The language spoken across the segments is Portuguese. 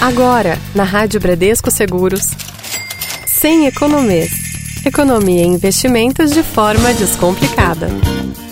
Agora, na Rádio Bradesco Seguros, sem economês. Economia em investimentos de forma descomplicada.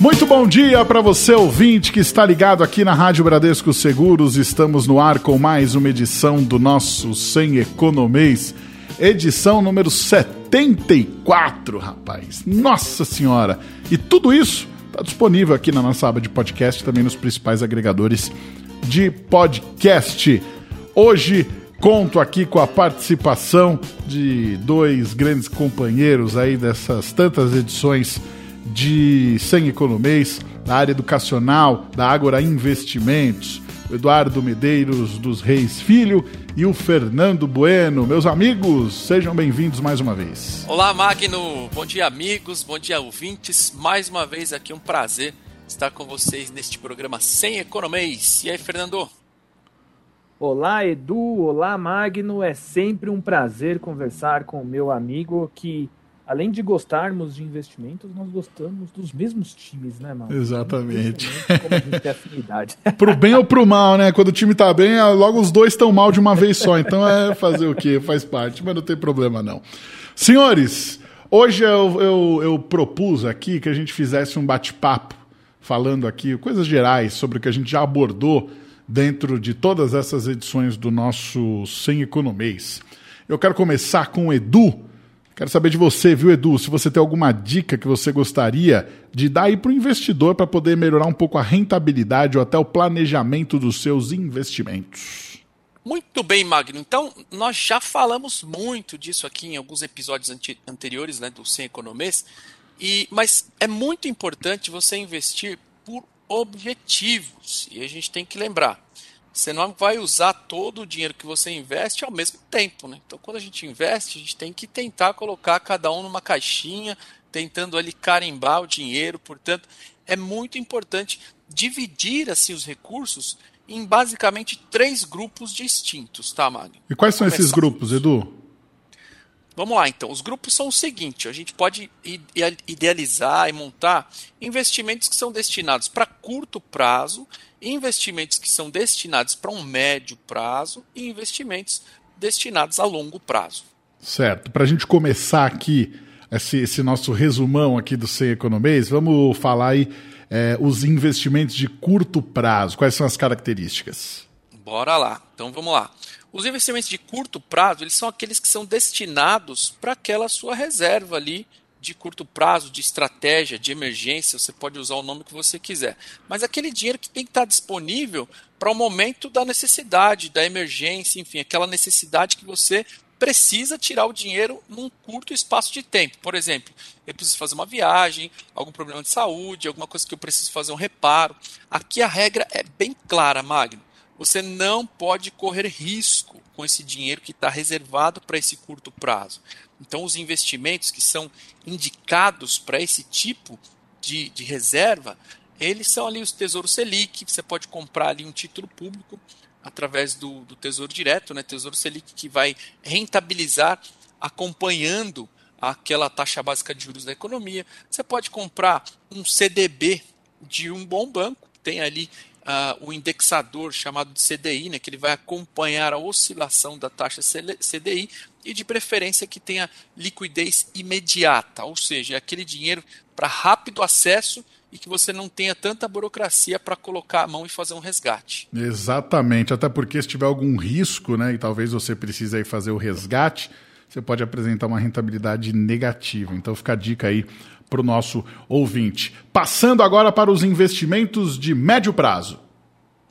Muito bom dia para você, ouvinte, que está ligado aqui na Rádio Bradesco Seguros. Estamos no ar com mais uma edição do nosso Sem Economês, edição número 74, rapaz. Nossa Senhora! E tudo isso está disponível aqui na nossa aba de podcast, também nos principais agregadores de podcast. Hoje conto aqui com a participação de dois grandes companheiros aí dessas tantas edições de Sem Economês, da área educacional, da Ágora Investimentos, o Eduardo Medeiros dos Reis Filho e o Fernando Bueno. Meus amigos, sejam bem-vindos mais uma vez. Olá, Magno. Bom dia, amigos. Bom dia, ouvintes. Mais uma vez aqui um prazer estar com vocês neste programa Sem Economês. E aí, Fernando? Olá, Edu. Olá, Magno. É sempre um prazer conversar com o meu amigo que, além de gostarmos de investimentos, nós gostamos dos mesmos times, né, Magno? Exatamente. Como a gente tem afinidade. pro bem ou pro mal, né? Quando o time tá bem, logo os dois estão mal de uma vez só. Então é fazer o quê? Faz parte, mas não tem problema não. Senhores, hoje eu, eu, eu propus aqui que a gente fizesse um bate-papo falando aqui coisas gerais sobre o que a gente já abordou dentro de todas essas edições do nosso Sem Economês. Eu quero começar com o Edu. Quero saber de você, viu, Edu? Se você tem alguma dica que você gostaria de dar aí para o investidor para poder melhorar um pouco a rentabilidade ou até o planejamento dos seus investimentos. Muito bem, Magno. Então, nós já falamos muito disso aqui em alguns episódios anteriores né, do Sem Economês, e, mas é muito importante você investir por objetivos. E a gente tem que lembrar, você não vai usar todo o dinheiro que você investe ao mesmo tempo. Né? Então, quando a gente investe, a gente tem que tentar colocar cada um numa caixinha, tentando ali carimbar o dinheiro. Portanto, é muito importante dividir assim os recursos em basicamente três grupos distintos, tá, Magno? E quais são esses grupos, Edu? Vamos lá, então. Os grupos são o seguinte: a gente pode idealizar e montar investimentos que são destinados para curto prazo, investimentos que são destinados para um médio prazo e investimentos destinados a longo prazo. Certo. Para a gente começar aqui esse, esse, nosso resumão aqui do Sem Economês, vamos falar aí é, os investimentos de curto prazo. Quais são as características? Bora lá. Então vamos lá. Os investimentos de curto prazo, eles são aqueles que são destinados para aquela sua reserva ali de curto prazo, de estratégia, de emergência, você pode usar o nome que você quiser. Mas aquele dinheiro que tem que estar disponível para o momento da necessidade, da emergência, enfim, aquela necessidade que você precisa tirar o dinheiro num curto espaço de tempo. Por exemplo, eu preciso fazer uma viagem, algum problema de saúde, alguma coisa que eu preciso fazer um reparo. Aqui a regra é bem clara, Magno. Você não pode correr risco com esse dinheiro que está reservado para esse curto prazo. Então, os investimentos que são indicados para esse tipo de, de reserva, eles são ali os Tesouro Selic, você pode comprar ali um título público através do, do Tesouro Direto, né? Tesouro Selic que vai rentabilizar acompanhando aquela taxa básica de juros da economia. Você pode comprar um CDB de um bom banco, tem ali uh, o indexador chamado de CDI, né, que ele vai acompanhar a oscilação da taxa CDI e de preferência que tenha liquidez imediata, ou seja, é aquele dinheiro para rápido acesso e que você não tenha tanta burocracia para colocar a mão e fazer um resgate. Exatamente, até porque se tiver algum risco, né, e talvez você precise aí fazer o resgate, você pode apresentar uma rentabilidade negativa. Então fica a dica aí para o nosso ouvinte. Passando agora para os investimentos de médio prazo.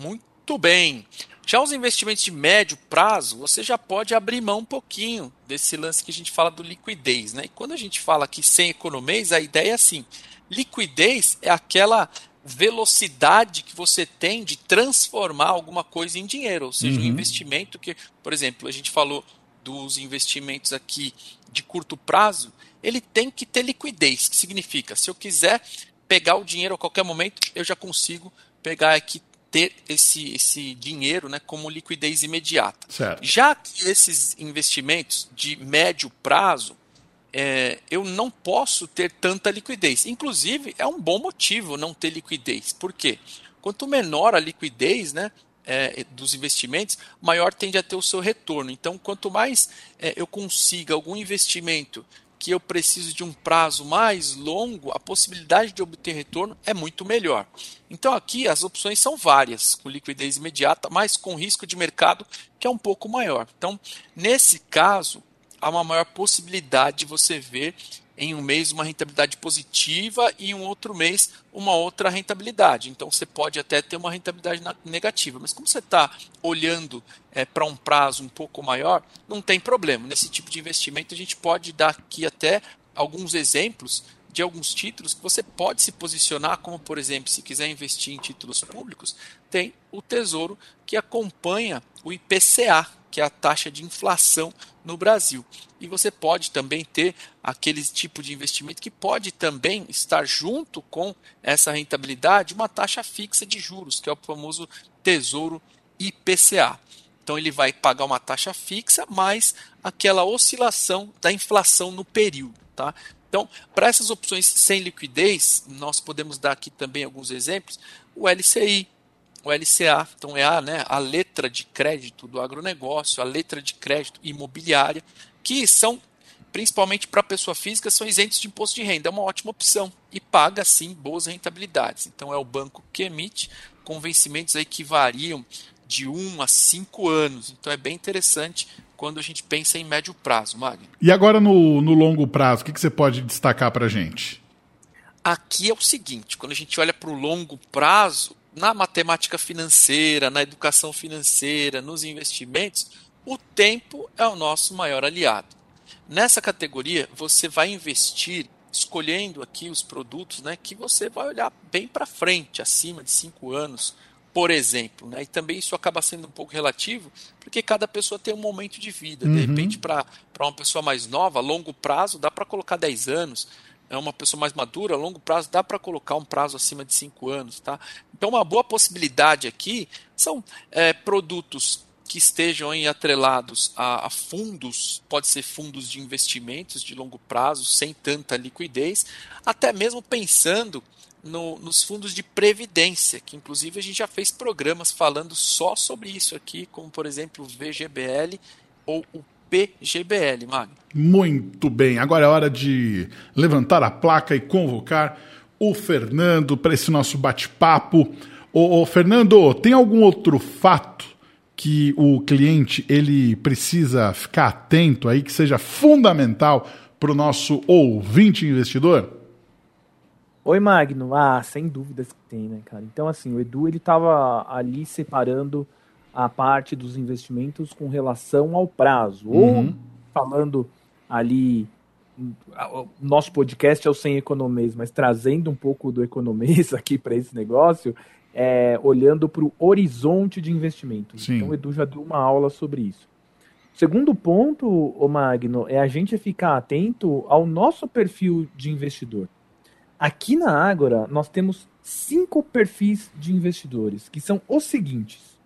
Muito bem. Já os investimentos de médio prazo, você já pode abrir mão um pouquinho desse lance que a gente fala do liquidez. Né? E quando a gente fala aqui sem economês, a ideia é assim: liquidez é aquela velocidade que você tem de transformar alguma coisa em dinheiro, ou seja, uhum. um investimento que, por exemplo, a gente falou dos investimentos aqui de curto prazo, ele tem que ter liquidez, que significa, se eu quiser pegar o dinheiro a qualquer momento, eu já consigo pegar aqui ter esse, esse dinheiro né, como liquidez imediata. Certo. Já que esses investimentos de médio prazo, é, eu não posso ter tanta liquidez. Inclusive, é um bom motivo não ter liquidez. Por quê? Quanto menor a liquidez, né, é, dos investimentos, maior tende a ter o seu retorno. Então, quanto mais é, eu consiga algum investimento que eu preciso de um prazo mais longo, a possibilidade de obter retorno é muito melhor. Então aqui as opções são várias, com liquidez imediata, mas com risco de mercado que é um pouco maior. Então, nesse caso, há uma maior possibilidade de você ver em um mês uma rentabilidade positiva e em um outro mês uma outra rentabilidade. Então você pode até ter uma rentabilidade negativa, mas como você está olhando é, para um prazo um pouco maior, não tem problema. Nesse tipo de investimento a gente pode dar aqui até alguns exemplos de alguns títulos que você pode se posicionar, como por exemplo, se quiser investir em títulos públicos, tem o Tesouro que acompanha o IPCA, que é a taxa de inflação no Brasil. E você pode também ter aquele tipo de investimento que pode também estar junto com essa rentabilidade uma taxa fixa de juros, que é o famoso Tesouro IPCA. Então ele vai pagar uma taxa fixa mais aquela oscilação da inflação no período, tá? Então, para essas opções sem liquidez, nós podemos dar aqui também alguns exemplos. O LCI, o LCA, então é a, né, a letra de crédito do agronegócio, a letra de crédito imobiliária, que são, principalmente para pessoa física, são isentos de imposto de renda. É uma ótima opção e paga, sim, boas rentabilidades. Então é o banco que emite, com vencimentos aí que variam de 1 a 5 anos. Então é bem interessante quando a gente pensa em médio prazo, Magno. E agora no, no longo prazo, o que, que você pode destacar para a gente? Aqui é o seguinte, quando a gente olha para o longo prazo, na matemática financeira, na educação financeira, nos investimentos, o tempo é o nosso maior aliado. Nessa categoria, você vai investir escolhendo aqui os produtos né, que você vai olhar bem para frente, acima de 5 anos, por exemplo. Né? E também isso acaba sendo um pouco relativo, porque cada pessoa tem um momento de vida. De uhum. repente, para uma pessoa mais nova, a longo prazo, dá para colocar 10 anos é uma pessoa mais madura, a longo prazo dá para colocar um prazo acima de 5 anos. Tá? Então, uma boa possibilidade aqui são é, produtos que estejam aí atrelados a, a, fundos, pode ser fundos de investimentos de longo prazo, sem tanta liquidez, até mesmo pensando no, nos fundos de previdência, que inclusive a gente já fez programas falando só sobre isso aqui, como por exemplo o VGBL ou o PGBL, Magno. Muito bem, agora é hora de levantar a placa e convocar o Fernando para esse nosso bate-papo. Ô, ô, Fernando, tem algum outro fato que o cliente ele precisa ficar atento aí, que seja fundamental para o nosso ouvinte investidor? Oi, Magno. Ah, sem dúvidas que tem, né, cara? Então, assim, o Edu, ele estava ali separando a parte dos investimentos com relação ao prazo. Uhum. Ou falando ali, o nosso podcast é o Sem Economês, mas trazendo um pouco do economês aqui para esse negócio, é, olhando para o horizonte de investimento. Sim. Então o Edu já deu uma aula sobre isso. Segundo ponto, o Magno, é a gente ficar atento ao nosso perfil de investidor. Aqui na Ágora, nós temos cinco perfis de investidores, que são os seguintes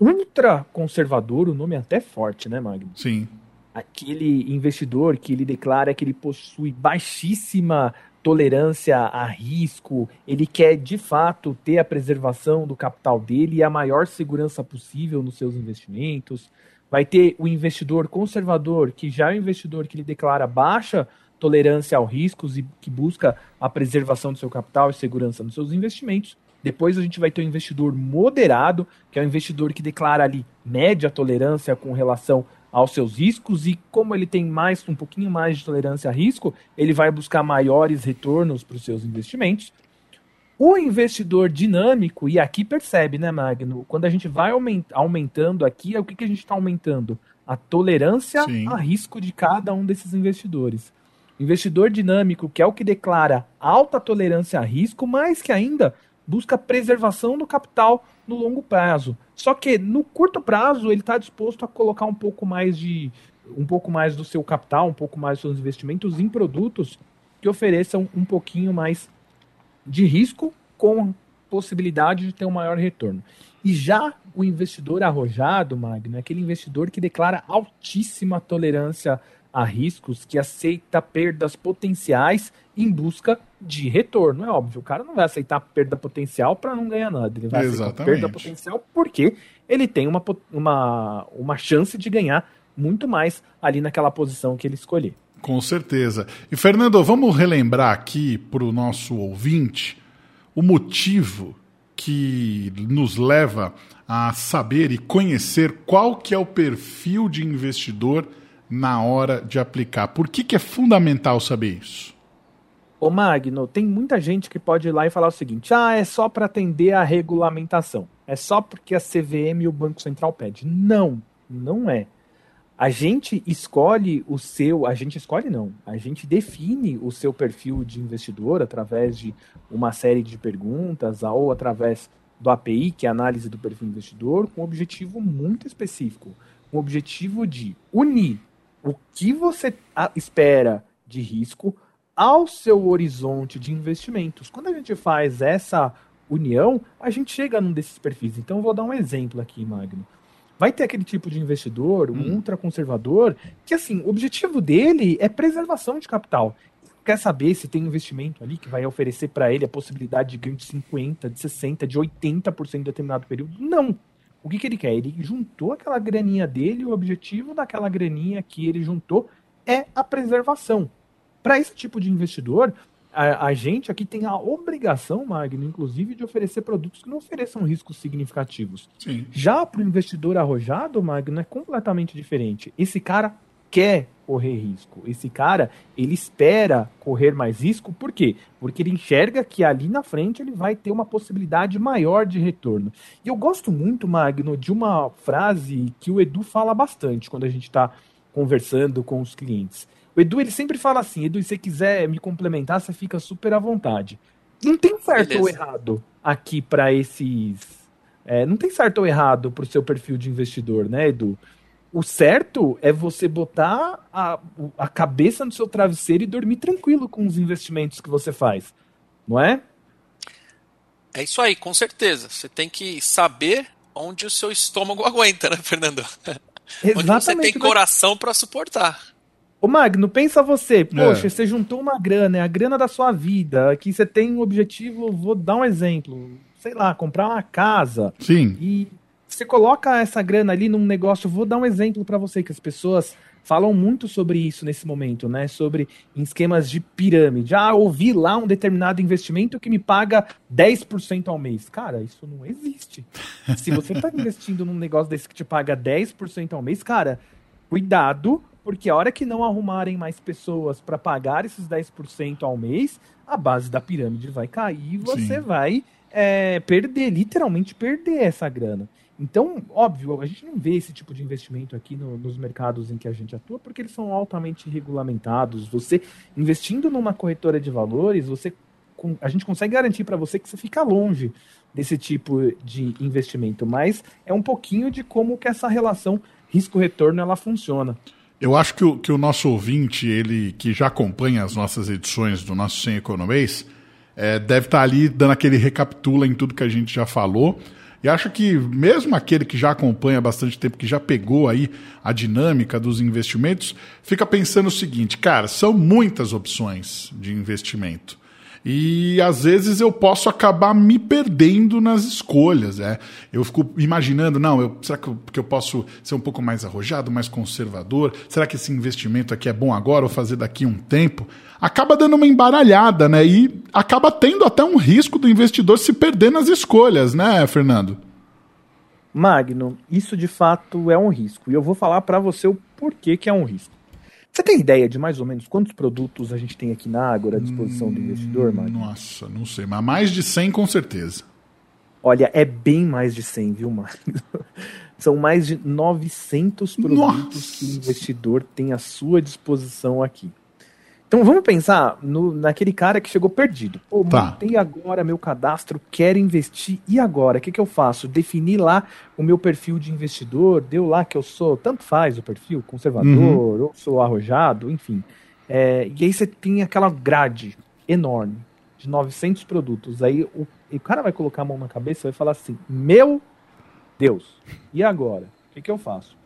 ultra conservador, o nome é até forte, né, Magno? Sim. Aquele investidor que ele declara que ele possui baixíssima tolerância a risco, ele quer de fato ter a preservação do capital dele e a maior segurança possível nos seus investimentos. Vai ter o investidor conservador, que já é o investidor que ele declara baixa tolerância aos riscos e que busca a preservação do seu capital e segurança nos seus investimentos. Depois a gente vai ter o um investidor moderado, que é o um investidor que declara ali média tolerância com relação aos seus riscos e como ele tem mais um pouquinho mais de tolerância a risco, ele vai buscar maiores retornos para os seus investimentos. O investidor dinâmico, e aqui percebe, né, Magno? Quando a gente vai aumentando aqui, é o que, que a gente está aumentando? A tolerância Sim. a risco de cada um desses investidores. Investidor dinâmico, que é o que declara alta tolerância a risco, mas que ainda busca preservação do capital no longo prazo. Só que no curto prazo ele está disposto a colocar um pouco mais de um pouco mais do seu capital, um pouco mais dos seus investimentos em produtos que ofereçam um pouquinho mais de risco com possibilidade de ter um maior retorno. E já o investidor arrojado, Magno, é aquele investidor que declara altíssima tolerância a riscos, que aceita perdas potenciais em busca de retorno. É óbvio, o cara não vai aceitar perda potencial para não ganhar nada. Ele vai Exatamente. aceitar perda potencial porque ele tem uma, uma, uma chance de ganhar muito mais ali naquela posição que ele escolher. Com certeza. E Fernando, vamos relembrar aqui para o nosso ouvinte o motivo que nos leva a saber e conhecer qual que é o perfil de investidor na hora de aplicar. Por que, que é fundamental saber isso? Ô Magno, tem muita gente que pode ir lá e falar o seguinte: ah, é só para atender a regulamentação. É só porque a CVM e o Banco Central pede. Não, não é. A gente escolhe o seu, a gente escolhe não, a gente define o seu perfil de investidor através de uma série de perguntas ou através do API, que é a análise do perfil investidor, com um objetivo muito específico, um objetivo de unir o que você espera de risco ao seu horizonte de investimentos. Quando a gente faz essa união, a gente chega num desses perfis. Então, eu vou dar um exemplo aqui, Magno. Vai ter aquele tipo de investidor, um hum. ultraconservador, que assim, o objetivo dele é preservação de capital. Quer saber se tem investimento ali que vai oferecer para ele a possibilidade de ganho de 50, de 60, de 80% em determinado período? Não. O que, que ele quer? Ele juntou aquela graninha dele, o objetivo daquela graninha que ele juntou é a preservação. Para esse tipo de investidor, a, a, gente aqui tem a obrigação, Magno, inclusive, de oferecer produtos que não ofereçam riscos significativos. Sim. Já para o investidor arrojado, Magno, é completamente diferente. Esse cara quer correr risco. Esse cara, ele espera correr mais risco, por quê? Porque ele enxerga que ali na frente ele vai ter uma possibilidade maior de retorno. E eu gosto muito, Magno, de uma frase que o Edu fala bastante quando a gente está conversando com os clientes. O Edu, ele sempre fala assim, Edu, se você quiser me complementar, você fica super à vontade. Não tem certo Beleza. ou errado aqui para esses... É, não tem certo ou errado para o seu perfil de investidor, né, Edu? O certo é você botar a, a cabeça no seu travesseiro e dormir tranquilo com os investimentos que você faz, não é? É isso aí, com certeza. Você tem que saber onde o seu estômago aguenta, né, Fernando? Exatamente. Onde você tem coração para suportar. Ô Magno, pensa você, poxa, é. você juntou uma grana, é a grana da sua vida, que você tem um objetivo, vou dar um exemplo, sei lá, comprar uma casa. Sim. E você coloca essa grana ali num negócio, vou dar um exemplo para você, que as pessoas falam muito sobre isso nesse momento, né? Sobre esquemas de pirâmide. Ah, ouvi lá um determinado investimento que me paga 10% ao mês. Cara, isso não existe. Se você está investindo num negócio desse que te paga 10% ao mês, cara, cuidado, porque a hora que não arrumarem mais pessoas para pagar esses 10% ao mês, a base da pirâmide vai cair e você Sim. vai é, perder, literalmente perder essa grana. Então, óbvio, a gente não vê esse tipo de investimento aqui no, nos mercados em que a gente atua, porque eles são altamente regulamentados. Você investindo numa corretora de valores, você a gente consegue garantir para você que você fica longe desse tipo de investimento, mas é um pouquinho de como que essa relação risco-retorno ela funciona. Eu acho que o, que o nosso ouvinte, ele que já acompanha as nossas edições do nosso Sem Economês, é, deve estar tá ali dando aquele recapitula em tudo que a gente já falou. E acho que mesmo aquele que já acompanha há bastante tempo, que já pegou aí a dinâmica dos investimentos, fica pensando o seguinte, cara, são muitas opções de investimento. E às vezes eu posso acabar me perdendo nas escolhas. É. Eu fico imaginando, não, eu, será que eu, que eu posso ser um pouco mais arrojado, mais conservador? Será que esse investimento aqui é bom agora ou fazer daqui um tempo? Acaba dando uma embaralhada, né? E acaba tendo até um risco do investidor se perder nas escolhas, né, Fernando? Magno, isso de fato é um risco. E eu vou falar para você o porquê que é um risco. Você tem ideia de mais ou menos quantos produtos a gente tem aqui na Ágora à disposição do investidor, Mário? Nossa, não sei, mas mais de 100 com certeza. Olha, é bem mais de 100, viu, Mário? São mais de 900 produtos Nossa. que o investidor tem à sua disposição aqui. Então vamos pensar no, naquele cara que chegou perdido. Pô, tá. montei agora meu cadastro, quero investir, e agora? O que, que eu faço? Definir lá o meu perfil de investidor, deu lá que eu sou, tanto faz o perfil, conservador, uhum. ou sou arrojado, enfim. É, e aí você tem aquela grade enorme de 900 produtos. Aí o, o cara vai colocar a mão na cabeça e vai falar assim: Meu Deus, e agora? O que, que eu faço?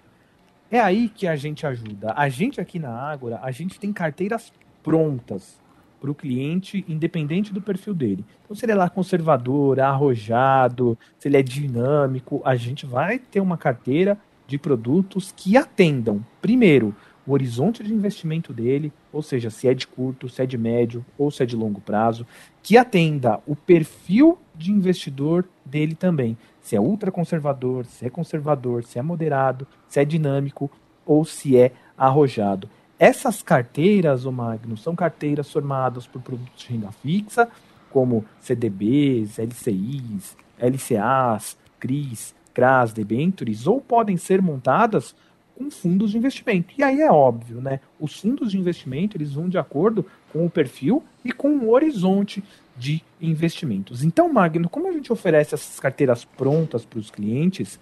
É aí que a gente ajuda. A gente aqui na Ágora, a gente tem carteiras prontas para o cliente, independente do perfil dele. Então, se ele é lá conservador, arrojado, se ele é dinâmico, a gente vai ter uma carteira de produtos que atendam, primeiro, o horizonte de investimento dele, ou seja, se é de curto, se é de médio ou se é de longo prazo, que atenda o perfil de investidor dele também. Se é ultra conservador, se é conservador, se é moderado, se é dinâmico ou se é arrojado. Essas carteiras, o Magno, são carteiras formadas por produtos de renda fixa, como CDBs, LCIs, LCAs, CRIs, CRAs, debentures, ou podem ser montadas com fundos de investimento. E aí é óbvio, né? Os fundos de investimento eles vão de acordo com o perfil e com o horizonte de investimentos. Então, Magno, como a gente oferece essas carteiras prontas para os clientes,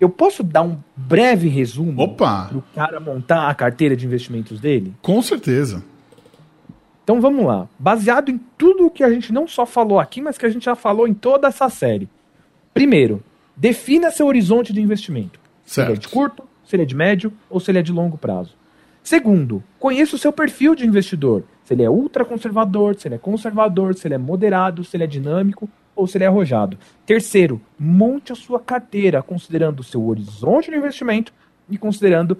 eu posso dar um breve resumo para o cara montar a carteira de investimentos dele? Com certeza. Então vamos lá. Baseado em tudo o que a gente não só falou aqui, mas que a gente já falou em toda essa série. Primeiro, defina seu horizonte de investimento. Certo. Se ele é de curto, se ele é de médio ou se ele é de longo prazo. Segundo, conheça o seu perfil de investidor. Se ele é ultra conservador, se ele é conservador, se ele é moderado, se ele é dinâmico ou se ele é arrojado. Terceiro, monte a sua carteira considerando o seu horizonte de investimento e considerando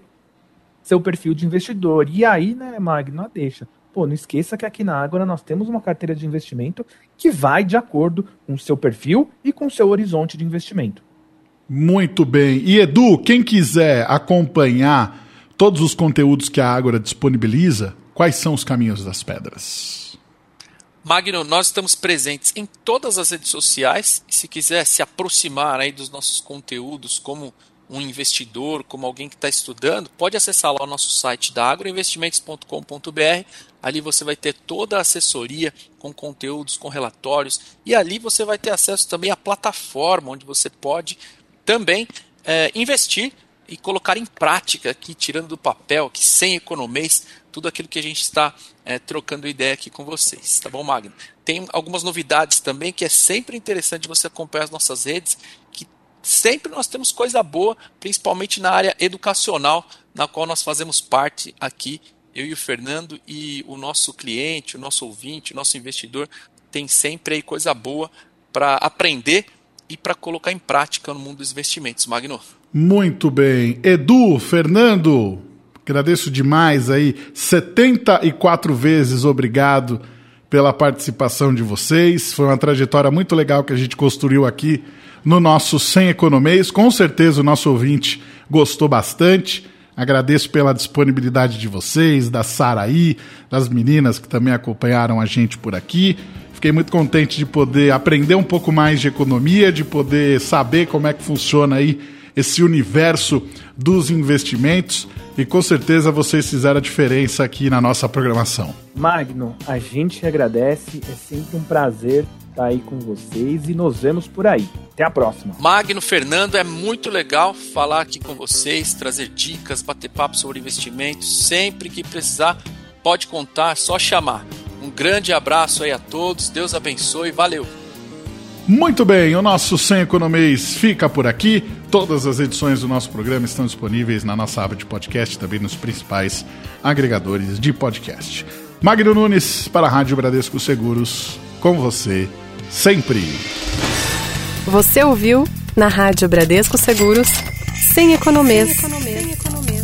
seu perfil de investidor. E aí, né, Magno, deixa. Pô, não esqueça que aqui na Ágora nós temos uma carteira de investimento que vai de acordo com o seu perfil e com o seu horizonte de investimento. Muito bem. E Edu, quem quiser acompanhar todos os conteúdos que a Ágora disponibiliza, quais são os caminhos das pedras? Magno, nós estamos presentes em todas as redes sociais se quiser se aproximar aí dos nossos conteúdos como um investidor, como alguém que está estudando, pode acessar lá o nosso site da agroinvestimentos.com.br. Ali você vai ter toda a assessoria com conteúdos, com relatórios e ali você vai ter acesso também à plataforma onde você pode também é, investir e colocar em prática aqui, tirando do papel, que sem economês, tudo aquilo que a gente está é, trocando ideia aqui com vocês, tá bom, Magno? Tem algumas novidades também que é sempre interessante você acompanhar as nossas redes, que sempre nós temos coisa boa, principalmente na área educacional, na qual nós fazemos parte aqui, eu e o Fernando, e o nosso cliente, o nosso ouvinte, o nosso investidor, tem sempre aí coisa boa para aprender e para colocar em prática no mundo dos investimentos. Magno. Muito bem. Edu, Fernando, agradeço demais aí. 74 vezes obrigado pela participação de vocês. Foi uma trajetória muito legal que a gente construiu aqui no nosso Sem Economês. Com certeza o nosso ouvinte gostou bastante. Agradeço pela disponibilidade de vocês, da Saraí, das meninas que também acompanharam a gente por aqui. Fiquei muito contente de poder aprender um pouco mais de economia, de poder saber como é que funciona aí esse universo dos investimentos e com certeza vocês fizeram a diferença aqui na nossa programação. Magno, a gente agradece, é sempre um prazer estar aí com vocês e nos vemos por aí. Até a próxima. Magno, Fernando, é muito legal falar aqui com vocês, trazer dicas, bater papo sobre investimentos. Sempre que precisar, pode contar, só chamar. Um grande abraço aí a todos, Deus abençoe, valeu! Muito bem, o nosso Sem Economês fica por aqui. Todas as edições do nosso programa estão disponíveis na nossa aba de podcast, também nos principais agregadores de podcast. Magno Nunes para a Rádio Bradesco Seguros, com você sempre. Você ouviu na Rádio Bradesco Seguros Sem Economês. Sem economês.